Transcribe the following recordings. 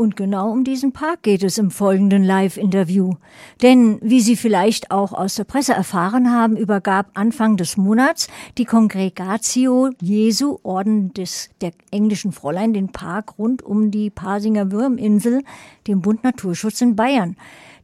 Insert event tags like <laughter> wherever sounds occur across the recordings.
Und genau um diesen Park geht es im folgenden Live-Interview. Denn, wie Sie vielleicht auch aus der Presse erfahren haben, übergab Anfang des Monats die Congregatio Jesu, Orden des, der englischen Fräulein, den Park rund um die Pasinger Würminsel dem Bund Naturschutz in Bayern.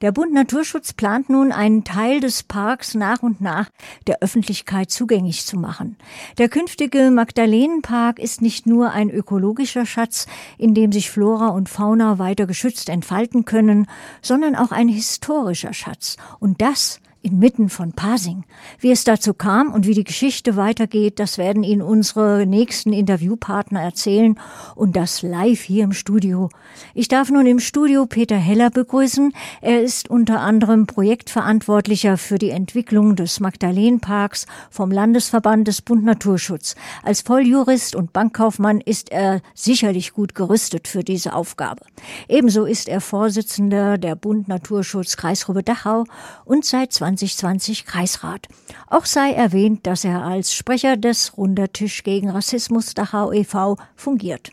Der Bund Naturschutz plant nun, einen Teil des Parks nach und nach der Öffentlichkeit zugänglich zu machen. Der künftige Magdalenenpark ist nicht nur ein ökologischer Schatz, in dem sich Flora und Fauna weiter geschützt entfalten können, sondern auch ein historischer Schatz. Und das inmitten von Pasing. Wie es dazu kam und wie die Geschichte weitergeht, das werden Ihnen unsere nächsten Interviewpartner erzählen und das live hier im Studio. Ich darf nun im Studio Peter Heller begrüßen. Er ist unter anderem Projektverantwortlicher für die Entwicklung des Magdalenenparks vom Landesverband des Bund Naturschutz. Als Volljurist und Bankkaufmann ist er sicherlich gut gerüstet für diese Aufgabe. Ebenso ist er Vorsitzender der Bund Naturschutz Kreisruhe Dachau und seit 20 2020 Kreisrat. Auch sei erwähnt, dass er als Sprecher des Rundertisch gegen Rassismus Dachau e.V. fungiert.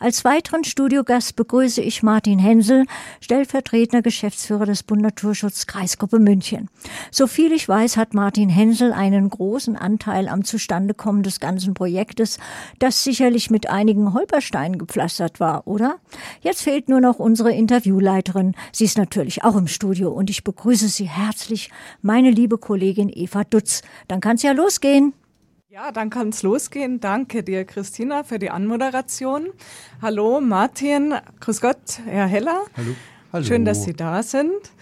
Als weiteren Studiogast begrüße ich Martin Hensel, stellvertretender Geschäftsführer des Bund Naturschutz Kreisgruppe München. So viel ich weiß, hat Martin Hensel einen großen Anteil am Zustandekommen des ganzen Projektes, das sicherlich mit einigen Holpersteinen gepflastert war, oder? Jetzt fehlt nur noch unsere Interviewleiterin. Sie ist natürlich auch im Studio und ich begrüße Sie herzlich, meine liebe Kollegin Eva Dutz. Dann kann's ja losgehen. Ja, dann kann es losgehen. Danke dir, Christina, für die Anmoderation. Hallo, Martin. Grüß Gott, Herr Heller. Hallo. Hallo. Schön, dass Sie da sind.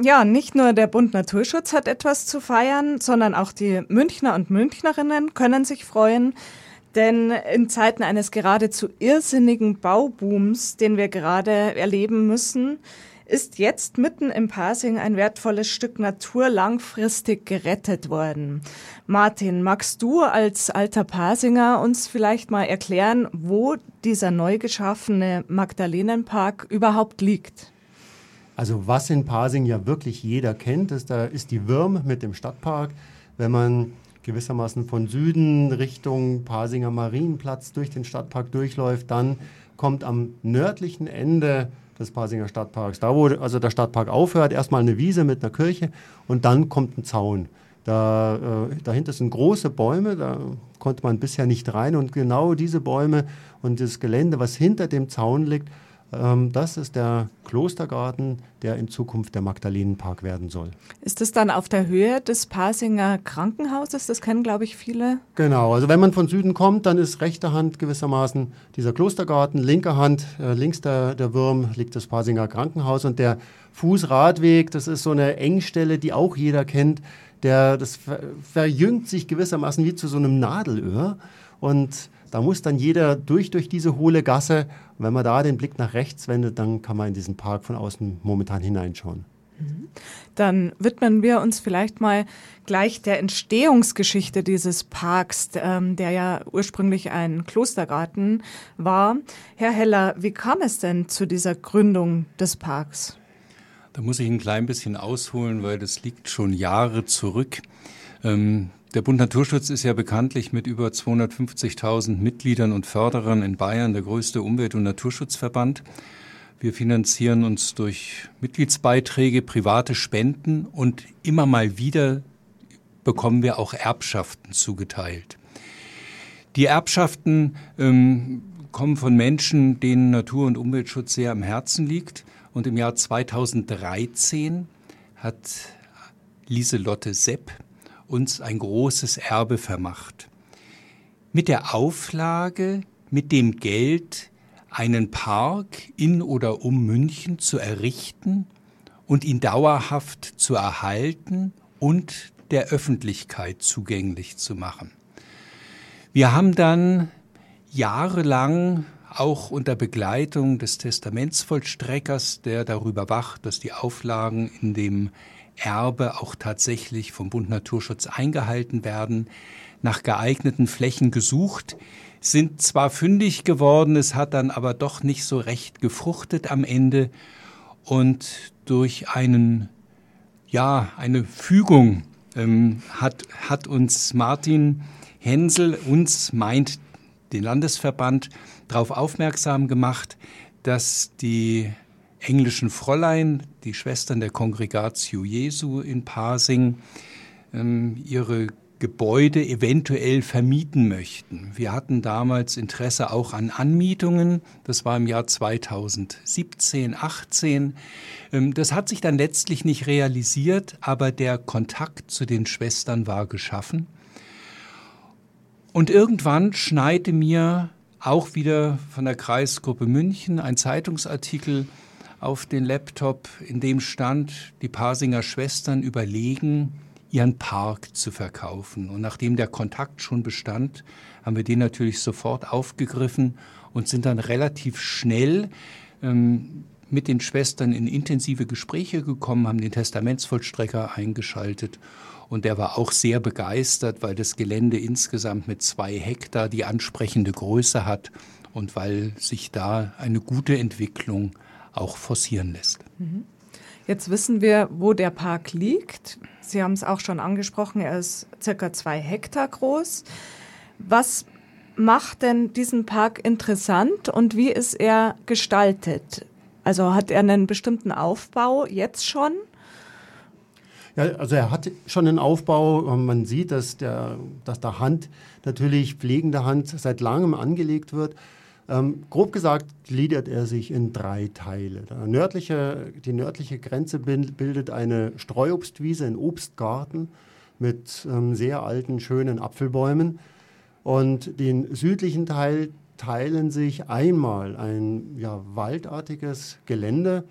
Ja, nicht nur der Bund Naturschutz hat etwas zu feiern, sondern auch die Münchner und Münchnerinnen können sich freuen. Denn in Zeiten eines geradezu irrsinnigen Baubooms, den wir gerade erleben müssen, ist jetzt mitten im Pasing ein wertvolles Stück Natur langfristig gerettet worden. Martin, magst du als alter Pasinger uns vielleicht mal erklären, wo dieser neu geschaffene Magdalenenpark überhaupt liegt? Also was in Pasing ja wirklich jeder kennt, ist, da ist die Würm mit dem Stadtpark. Wenn man gewissermaßen von Süden Richtung Pasinger Marienplatz durch den Stadtpark durchläuft, dann kommt am nördlichen Ende des Pasinger Stadtparks. Da, wo also der Stadtpark aufhört, erstmal eine Wiese mit einer Kirche und dann kommt ein Zaun. Da, äh, dahinter sind große Bäume, da konnte man bisher nicht rein. Und genau diese Bäume und das Gelände, was hinter dem Zaun liegt, das ist der Klostergarten, der in Zukunft der Magdalenenpark werden soll. Ist das dann auf der Höhe des Pasinger Krankenhauses? Das kennen, glaube ich, viele. Genau, also wenn man von Süden kommt, dann ist rechter Hand gewissermaßen dieser Klostergarten, linker Hand, äh, links der, der Würm liegt das Pasinger Krankenhaus und der Fußradweg, das ist so eine Engstelle, die auch jeder kennt, der, das ver verjüngt sich gewissermaßen wie zu so einem Nadelöhr und da muss dann jeder durch, durch diese hohle Gasse. Und wenn man da den Blick nach rechts wendet, dann kann man in diesen Park von außen momentan hineinschauen. Mhm. Dann widmen wir uns vielleicht mal gleich der Entstehungsgeschichte dieses Parks, ähm, der ja ursprünglich ein Klostergarten war. Herr Heller, wie kam es denn zu dieser Gründung des Parks? Da muss ich ein klein bisschen ausholen, weil das liegt schon Jahre zurück. Ähm, der Bund Naturschutz ist ja bekanntlich mit über 250.000 Mitgliedern und Förderern in Bayern der größte Umwelt- und Naturschutzverband. Wir finanzieren uns durch Mitgliedsbeiträge, private Spenden und immer mal wieder bekommen wir auch Erbschaften zugeteilt. Die Erbschaften ähm, kommen von Menschen, denen Natur- und Umweltschutz sehr am Herzen liegt. Und im Jahr 2013 hat Lieselotte Sepp uns ein großes Erbe vermacht. Mit der Auflage, mit dem Geld einen Park in oder um München zu errichten und ihn dauerhaft zu erhalten und der Öffentlichkeit zugänglich zu machen. Wir haben dann jahrelang auch unter Begleitung des Testamentsvollstreckers, der darüber wacht, dass die Auflagen in dem Erbe auch tatsächlich vom Bund Naturschutz eingehalten werden, nach geeigneten Flächen gesucht, sind zwar fündig geworden, es hat dann aber doch nicht so recht gefruchtet am Ende und durch einen, ja, eine Fügung ähm, hat, hat uns Martin Hensel, uns meint den Landesverband, darauf aufmerksam gemacht, dass die englischen Fräulein, die Schwestern der Kongregatio Jesu in Pasing, ähm, ihre Gebäude eventuell vermieten möchten. Wir hatten damals Interesse auch an Anmietungen. Das war im Jahr 2017, 18. Ähm, das hat sich dann letztlich nicht realisiert, aber der Kontakt zu den Schwestern war geschaffen. Und irgendwann schneite mir auch wieder von der Kreisgruppe München ein Zeitungsartikel auf den Laptop, in dem stand, die Pasinger Schwestern überlegen, ihren Park zu verkaufen. Und nachdem der Kontakt schon bestand, haben wir den natürlich sofort aufgegriffen und sind dann relativ schnell ähm, mit den Schwestern in intensive Gespräche gekommen, haben den Testamentsvollstrecker eingeschaltet und der war auch sehr begeistert, weil das Gelände insgesamt mit zwei Hektar die ansprechende Größe hat und weil sich da eine gute Entwicklung auch forcieren lässt. Mhm. Jetzt wissen wir, wo der Park liegt. Sie haben es auch schon angesprochen, er ist circa zwei Hektar groß. Was macht denn diesen Park interessant und wie ist er gestaltet? Also hat er einen bestimmten Aufbau jetzt schon? Ja, also er hat schon einen Aufbau. Man sieht, dass, der, dass der Hand natürlich pflegende Hand seit langem angelegt wird. Ähm, grob gesagt gliedert er sich in drei Teile. Nördliche, die nördliche Grenze bildet eine Streuobstwiese, ein Obstgarten mit ähm, sehr alten, schönen Apfelbäumen. Und den südlichen Teil teilen sich einmal ein ja, waldartiges Gelände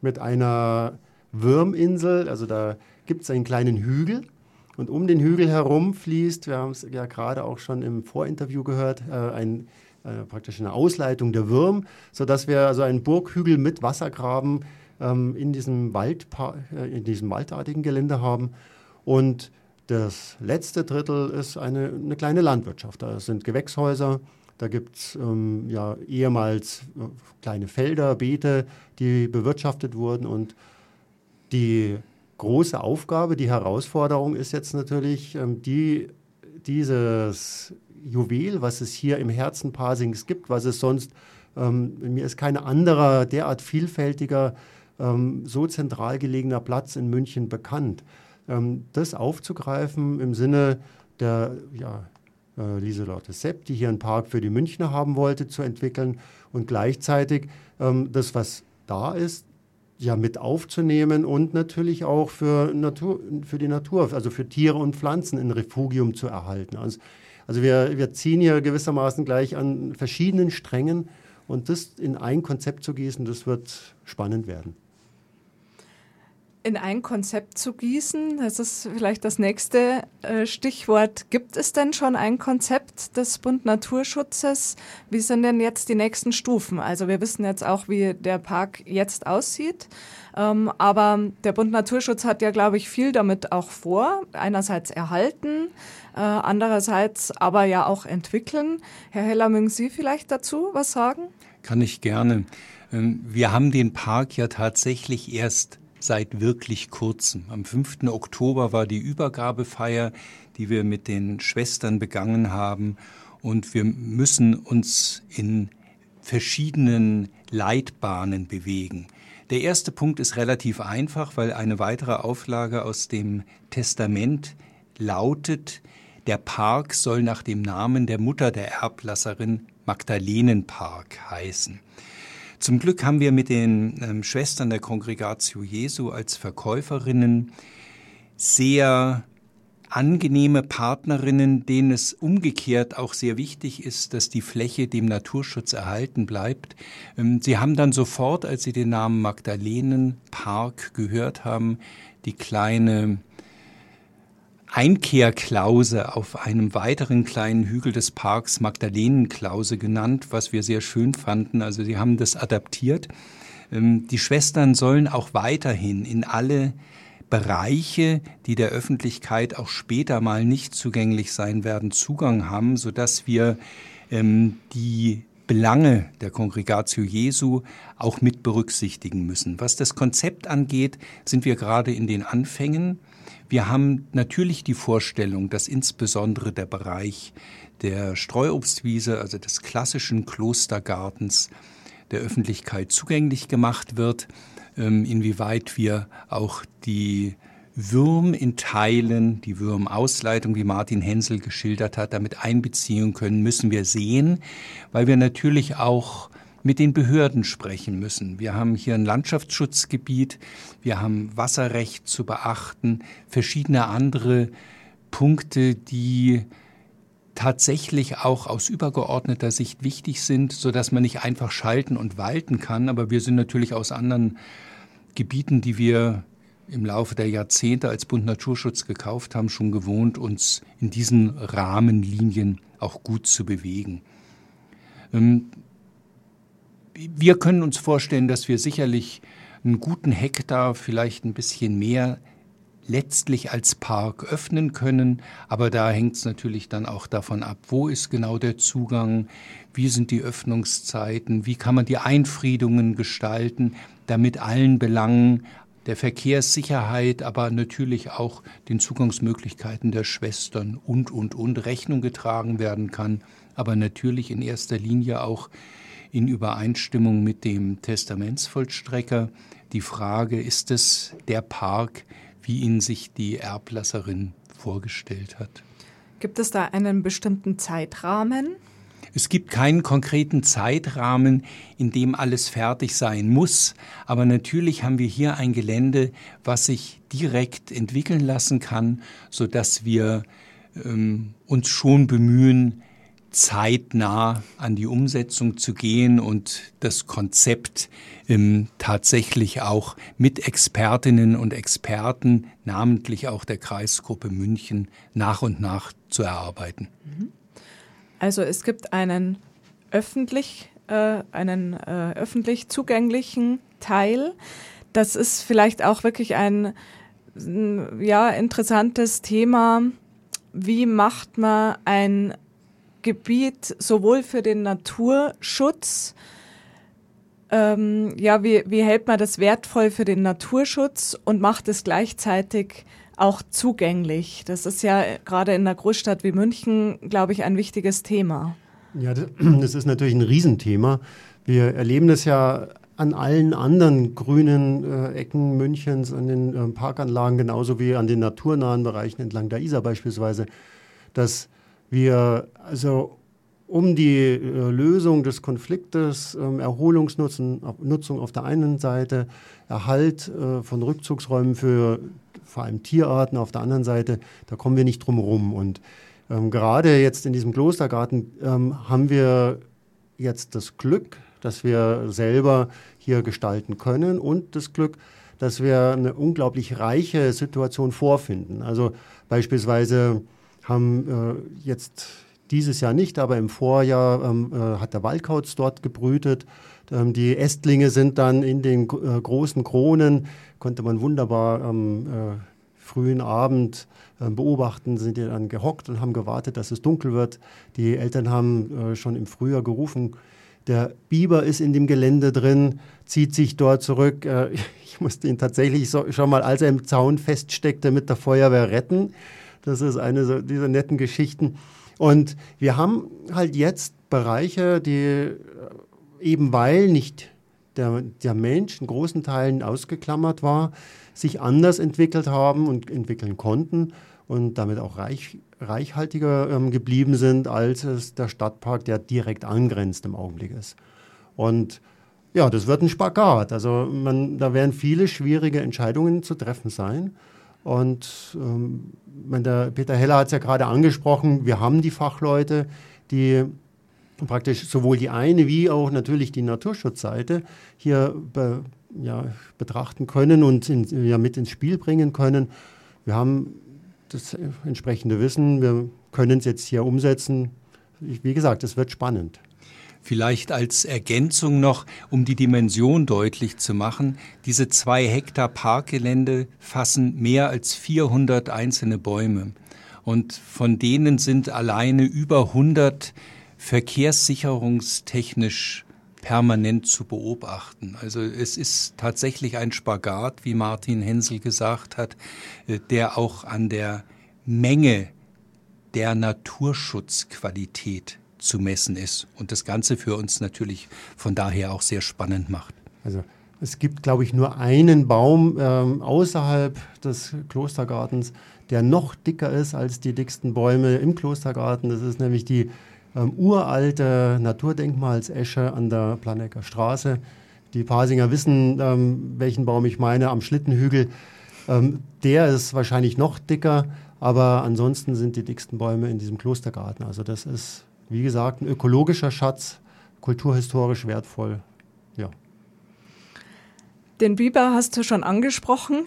mit einer Würminsel. Also da gibt es einen kleinen Hügel. Und um den Hügel herum fließt, wir haben es ja gerade auch schon im Vorinterview gehört, äh, ein äh, praktisch eine Ausleitung der Würm, sodass wir also einen Burghügel mit Wassergraben ähm, in, diesem Wald, äh, in diesem waldartigen Gelände haben. Und das letzte Drittel ist eine, eine kleine Landwirtschaft. Da sind Gewächshäuser, da gibt es ähm, ja ehemals äh, kleine Felder, Beete, die bewirtschaftet wurden. Und die große Aufgabe, die Herausforderung ist jetzt natürlich, ähm, die, dieses Juwel, was es hier im Herzen Pasings gibt, was es sonst, ähm, mir ist kein anderer derart vielfältiger, ähm, so zentral gelegener Platz in München bekannt. Ähm, das aufzugreifen im Sinne der ja, äh, Lieselotte Sepp, die hier einen Park für die Münchner haben wollte, zu entwickeln und gleichzeitig ähm, das, was da ist, ja mit aufzunehmen und natürlich auch für, Natur, für die Natur, also für Tiere und Pflanzen ein Refugium zu erhalten. Also also wir, wir ziehen hier gewissermaßen gleich an verschiedenen Strängen und das in ein Konzept zu gießen, das wird spannend werden. In ein Konzept zu gießen, das ist vielleicht das nächste äh, Stichwort. Gibt es denn schon ein Konzept des Bund Naturschutzes? Wie sind denn jetzt die nächsten Stufen? Also wir wissen jetzt auch, wie der Park jetzt aussieht. Ähm, aber der Bund Naturschutz hat ja, glaube ich, viel damit auch vor. Einerseits erhalten, äh, andererseits aber ja auch entwickeln. Herr Heller, mögen Sie vielleicht dazu was sagen? Kann ich gerne. Ähm, wir haben den Park ja tatsächlich erst seit wirklich kurzem. Am 5. Oktober war die Übergabefeier, die wir mit den Schwestern begangen haben. Und wir müssen uns in verschiedenen Leitbahnen bewegen. Der erste Punkt ist relativ einfach, weil eine weitere Auflage aus dem Testament lautet, der Park soll nach dem Namen der Mutter der Erblasserin Magdalenenpark heißen. Zum Glück haben wir mit den ähm, Schwestern der Kongregatio Jesu als Verkäuferinnen sehr angenehme Partnerinnen, denen es umgekehrt auch sehr wichtig ist, dass die Fläche dem Naturschutz erhalten bleibt. Ähm, sie haben dann sofort, als sie den Namen Magdalenenpark gehört haben, die kleine Einkehrklause auf einem weiteren kleinen Hügel des Parks Magdalenenklause genannt, was wir sehr schön fanden. Also sie haben das adaptiert. Ähm, die Schwestern sollen auch weiterhin in alle Bereiche, die der Öffentlichkeit auch später mal nicht zugänglich sein werden, Zugang haben, sodass wir ähm, die Belange der Kongregatio Jesu auch mit berücksichtigen müssen. Was das Konzept angeht, sind wir gerade in den Anfängen. Wir haben natürlich die Vorstellung, dass insbesondere der Bereich der Streuobstwiese, also des klassischen Klostergartens, der Öffentlichkeit zugänglich gemacht wird, ähm, inwieweit wir auch die Würm in Teilen, die Würmausleitung, wie Martin Hensel geschildert hat, damit einbeziehen können, müssen wir sehen, weil wir natürlich auch mit den Behörden sprechen müssen. Wir haben hier ein Landschaftsschutzgebiet, wir haben Wasserrecht zu beachten, verschiedene andere Punkte, die tatsächlich auch aus übergeordneter Sicht wichtig sind, so dass man nicht einfach schalten und walten kann. Aber wir sind natürlich aus anderen Gebieten, die wir im Laufe der Jahrzehnte als Bund Naturschutz gekauft haben, schon gewohnt, uns in diesen Rahmenlinien auch gut zu bewegen. Wir können uns vorstellen, dass wir sicherlich einen guten Hektar, vielleicht ein bisschen mehr, letztlich als Park öffnen können. Aber da hängt es natürlich dann auch davon ab, wo ist genau der Zugang, wie sind die Öffnungszeiten, wie kann man die Einfriedungen gestalten, damit allen Belangen der Verkehrssicherheit, aber natürlich auch den Zugangsmöglichkeiten der Schwestern und, und, und Rechnung getragen werden kann, aber natürlich in erster Linie auch in Übereinstimmung mit dem Testamentsvollstrecker die Frage, ist es der Park, wie ihn sich die Erblasserin vorgestellt hat? Gibt es da einen bestimmten Zeitrahmen? Es gibt keinen konkreten Zeitrahmen, in dem alles fertig sein muss, aber natürlich haben wir hier ein Gelände, was sich direkt entwickeln lassen kann, so dass wir ähm, uns schon bemühen, zeitnah an die Umsetzung zu gehen und das Konzept ähm, tatsächlich auch mit Expertinnen und Experten, namentlich auch der Kreisgruppe München, nach und nach zu erarbeiten. Mhm. Also es gibt einen öffentlich, äh, einen äh, öffentlich zugänglichen Teil. Das ist vielleicht auch wirklich ein ja, interessantes Thema. Wie macht man ein Gebiet sowohl für den Naturschutz, ähm, ja, wie, wie hält man das wertvoll für den Naturschutz und macht es gleichzeitig auch zugänglich. Das ist ja gerade in einer Großstadt wie München, glaube ich, ein wichtiges Thema. Ja, <clears throat> das ist natürlich ein Riesenthema. Wir erleben das ja an allen anderen grünen äh, Ecken Münchens, an den äh, Parkanlagen, genauso wie an den naturnahen Bereichen entlang der Isar beispielsweise, dass wir also um die äh, Lösung des Konfliktes, ähm, Erholungsnutzung auf der einen Seite, Erhalt äh, von Rückzugsräumen für vor allem Tierarten auf der anderen Seite, da kommen wir nicht drum herum. Und ähm, gerade jetzt in diesem Klostergarten ähm, haben wir jetzt das Glück, dass wir selber hier gestalten können und das Glück, dass wir eine unglaublich reiche Situation vorfinden. Also beispielsweise haben äh, jetzt dieses Jahr nicht, aber im Vorjahr ähm, äh, hat der Waldkauz dort gebrütet. Ähm, die Ästlinge sind dann in den äh, großen Kronen, konnte man wunderbar am äh, frühen Abend äh, beobachten, sind die dann gehockt und haben gewartet, dass es dunkel wird. Die Eltern haben äh, schon im Frühjahr gerufen, der Biber ist in dem Gelände drin, zieht sich dort zurück. Äh, <laughs> ich musste ihn tatsächlich so, schon mal, als er im Zaun feststeckte, mit der Feuerwehr retten. Das ist eine dieser netten Geschichten. Und wir haben halt jetzt Bereiche, die äh, eben weil nicht der, der Mensch in großen Teilen ausgeklammert war, sich anders entwickelt haben und entwickeln konnten und damit auch reich, reichhaltiger ähm, geblieben sind, als es der Stadtpark, der direkt angrenzt im Augenblick ist. Und ja, das wird ein Spagat. Also man, da werden viele schwierige Entscheidungen zu treffen sein. Und ähm, der Peter Heller hat es ja gerade angesprochen, wir haben die Fachleute, die praktisch sowohl die eine wie auch natürlich die Naturschutzseite hier be, ja, betrachten können und in, ja, mit ins Spiel bringen können. Wir haben das entsprechende Wissen, wir können es jetzt hier umsetzen. Wie gesagt, es wird spannend. Vielleicht als Ergänzung noch, um die Dimension deutlich zu machen, diese zwei Hektar Parkgelände fassen mehr als 400 einzelne Bäume. Und von denen sind alleine über 100 verkehrssicherungstechnisch permanent zu beobachten. Also es ist tatsächlich ein Spagat, wie Martin Hensel gesagt hat, äh, der auch an der Menge der Naturschutzqualität zu messen ist und das Ganze für uns natürlich von daher auch sehr spannend macht. Also es gibt, glaube ich, nur einen Baum ähm, außerhalb des Klostergartens, der noch dicker ist als die dicksten Bäume im Klostergarten. Das ist nämlich die ähm, uralte Naturdenkmalsesche an der Planecker Straße. Die Pasinger wissen, ähm, welchen Baum ich meine, am Schlittenhügel. Ähm, der ist wahrscheinlich noch dicker, aber ansonsten sind die dicksten Bäume in diesem Klostergarten. Also das ist, wie gesagt, ein ökologischer Schatz, kulturhistorisch wertvoll. Ja. Den Biber hast du schon angesprochen.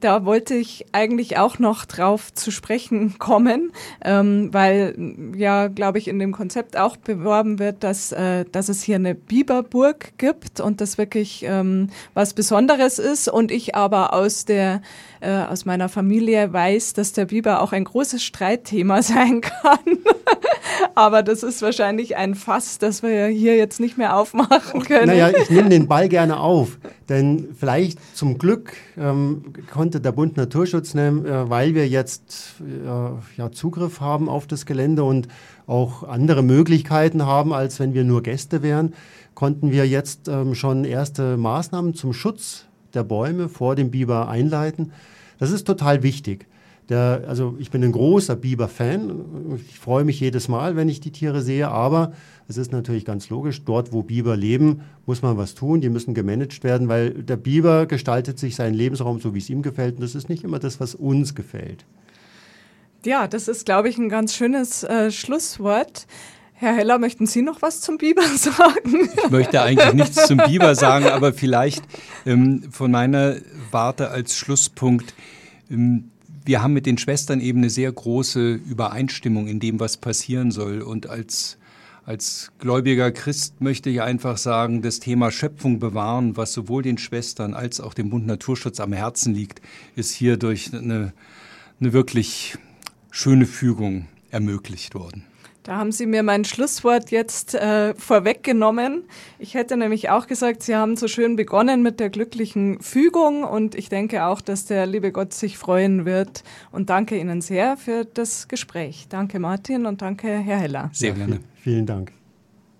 Da wollte ich eigentlich auch noch drauf zu sprechen kommen, ähm, weil ja, glaube ich, in dem Konzept auch beworben wird, dass, äh, dass es hier eine Biberburg gibt und das wirklich ähm, was Besonderes ist. Und ich aber aus der äh, aus meiner Familie weiß, dass der Biber auch ein großes Streitthema <laughs> sein kann. <laughs> aber das ist wahrscheinlich ein Fass, das wir hier jetzt nicht mehr aufmachen können. Naja, ich nehme den Ball gerne auf, denn vielleicht zum Glück ähm, konnte der Bund Naturschutz nehmen, äh, weil wir jetzt äh, ja, Zugriff haben auf das Gelände und auch andere Möglichkeiten haben, als wenn wir nur Gäste wären, konnten wir jetzt ähm, schon erste Maßnahmen zum Schutz der Bäume vor dem Biber einleiten. Das ist total wichtig. Der, also ich bin ein großer Biber-Fan. Ich freue mich jedes Mal, wenn ich die Tiere sehe, aber es ist natürlich ganz logisch, dort, wo Biber leben, muss man was tun. Die müssen gemanagt werden, weil der Biber gestaltet sich seinen Lebensraum so, wie es ihm gefällt. Und das ist nicht immer das, was uns gefällt. Ja, das ist, glaube ich, ein ganz schönes äh, Schlusswort. Herr Heller, möchten Sie noch was zum Biber <laughs> sagen? Ich möchte eigentlich nichts zum Biber sagen, aber vielleicht ähm, von meiner Warte als Schlusspunkt. Ähm, wir haben mit den Schwestern eben eine sehr große Übereinstimmung in dem, was passieren soll. Und als, als gläubiger Christ möchte ich einfach sagen, das Thema Schöpfung bewahren, was sowohl den Schwestern als auch dem Bund Naturschutz am Herzen liegt, ist hier durch eine, eine wirklich schöne Fügung ermöglicht worden. Da haben Sie mir mein Schlusswort jetzt äh, vorweggenommen. Ich hätte nämlich auch gesagt, Sie haben so schön begonnen mit der glücklichen Fügung und ich denke auch, dass der liebe Gott sich freuen wird. Und danke Ihnen sehr für das Gespräch. Danke Martin und danke Herr Heller. Sehr gerne. Vielen Dank.